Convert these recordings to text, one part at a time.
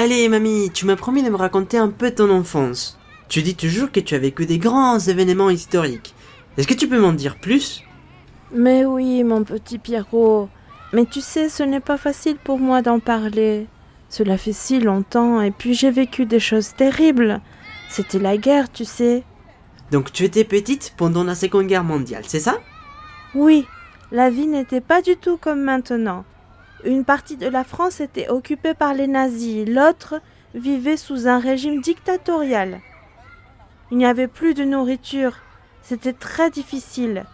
Allez, mamie, tu m'as promis de me raconter un peu ton enfance. Tu dis toujours que tu as vécu des grands événements historiques. Est-ce que tu peux m'en dire plus? Mais oui, mon petit Pierrot. Mais tu sais, ce n'est pas facile pour moi d'en parler. Cela fait si longtemps, et puis j'ai vécu des choses terribles. C'était la guerre, tu sais. Donc tu étais petite pendant la Seconde Guerre mondiale, c'est ça? Oui, la vie n'était pas du tout comme maintenant. Une partie de la France était occupée par les nazis, l'autre vivait sous un régime dictatorial. Il n'y avait plus de nourriture, c'était très difficile.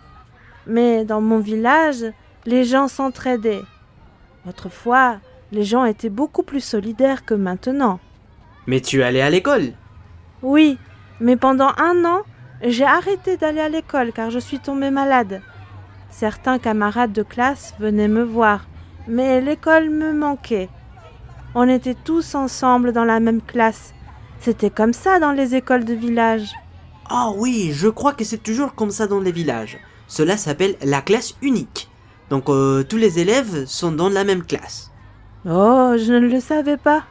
Mais dans mon village, les gens s'entraidaient. Autrefois, les gens étaient beaucoup plus solidaires que maintenant. Mais tu allais à l'école Oui, mais pendant un an, j'ai arrêté d'aller à l'école car je suis tombée malade. Certains camarades de classe venaient me voir, mais l'école me manquait. On était tous ensemble dans la même classe. C'était comme ça dans les écoles de village. Ah oui, je crois que c'est toujours comme ça dans les villages. Cela s'appelle la classe unique. Donc euh, tous les élèves sont dans la même classe. Oh, je ne le savais pas.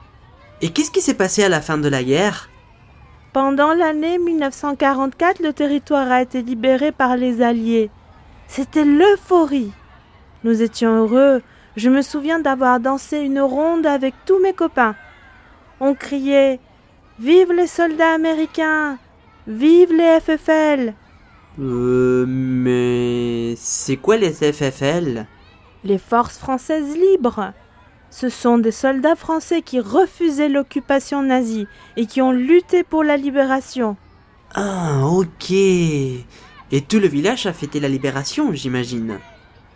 Et qu'est-ce qui s'est passé à la fin de la guerre? Pendant l'année 1944, le territoire a été libéré par les Alliés. C'était l'euphorie. Nous étions heureux. Je me souviens d'avoir dansé une ronde avec tous mes copains. On criait Vive les soldats américains Vive les FFL Euh, mais c'est quoi les FFL Les forces françaises libres. Ce sont des soldats français qui refusaient l'occupation nazie et qui ont lutté pour la libération. Ah, ok. Et tout le village a fêté la libération, j'imagine.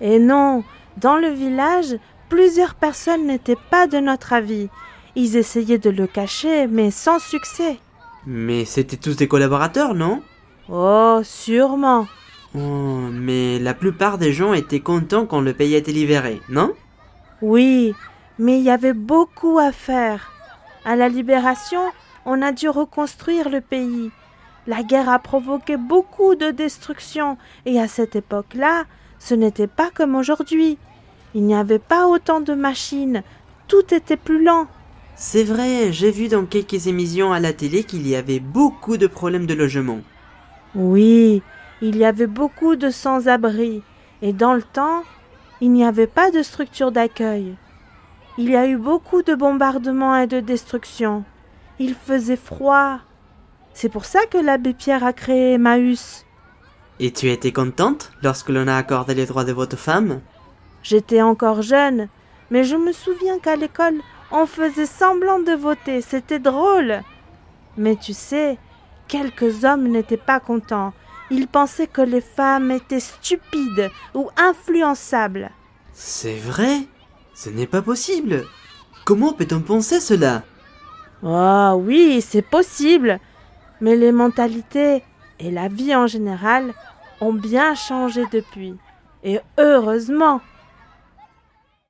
Et non, dans le village, plusieurs personnes n'étaient pas de notre avis. Ils essayaient de le cacher, mais sans succès. Mais c'était tous des collaborateurs, non? Oh, sûrement. Oh, mais la plupart des gens étaient contents quand le pays a été libéré, non? Oui, mais il y avait beaucoup à faire. À la libération, on a dû reconstruire le pays. La guerre a provoqué beaucoup de destruction, et à cette époque-là, ce n'était pas comme aujourd'hui. Il n'y avait pas autant de machines, tout était plus lent. C'est vrai, j'ai vu dans quelques émissions à la télé qu'il y avait beaucoup de problèmes de logement. Oui, il y avait beaucoup de sans-abri, et dans le temps, il n'y avait pas de structure d'accueil. Il y a eu beaucoup de bombardements et de destructions. Il faisait froid. C'est pour ça que l'abbé Pierre a créé Emmaüs. Et tu étais contente lorsque l'on a accordé les droits de vote aux femmes J'étais encore jeune, mais je me souviens qu'à l'école, on faisait semblant de voter. C'était drôle. Mais tu sais, quelques hommes n'étaient pas contents. Ils pensaient que les femmes étaient stupides ou influençables. C'est vrai Ce n'est pas possible Comment peut-on penser cela? Oh oui, c'est possible. Mais les mentalités et la vie en général ont bien changé depuis. Et heureusement.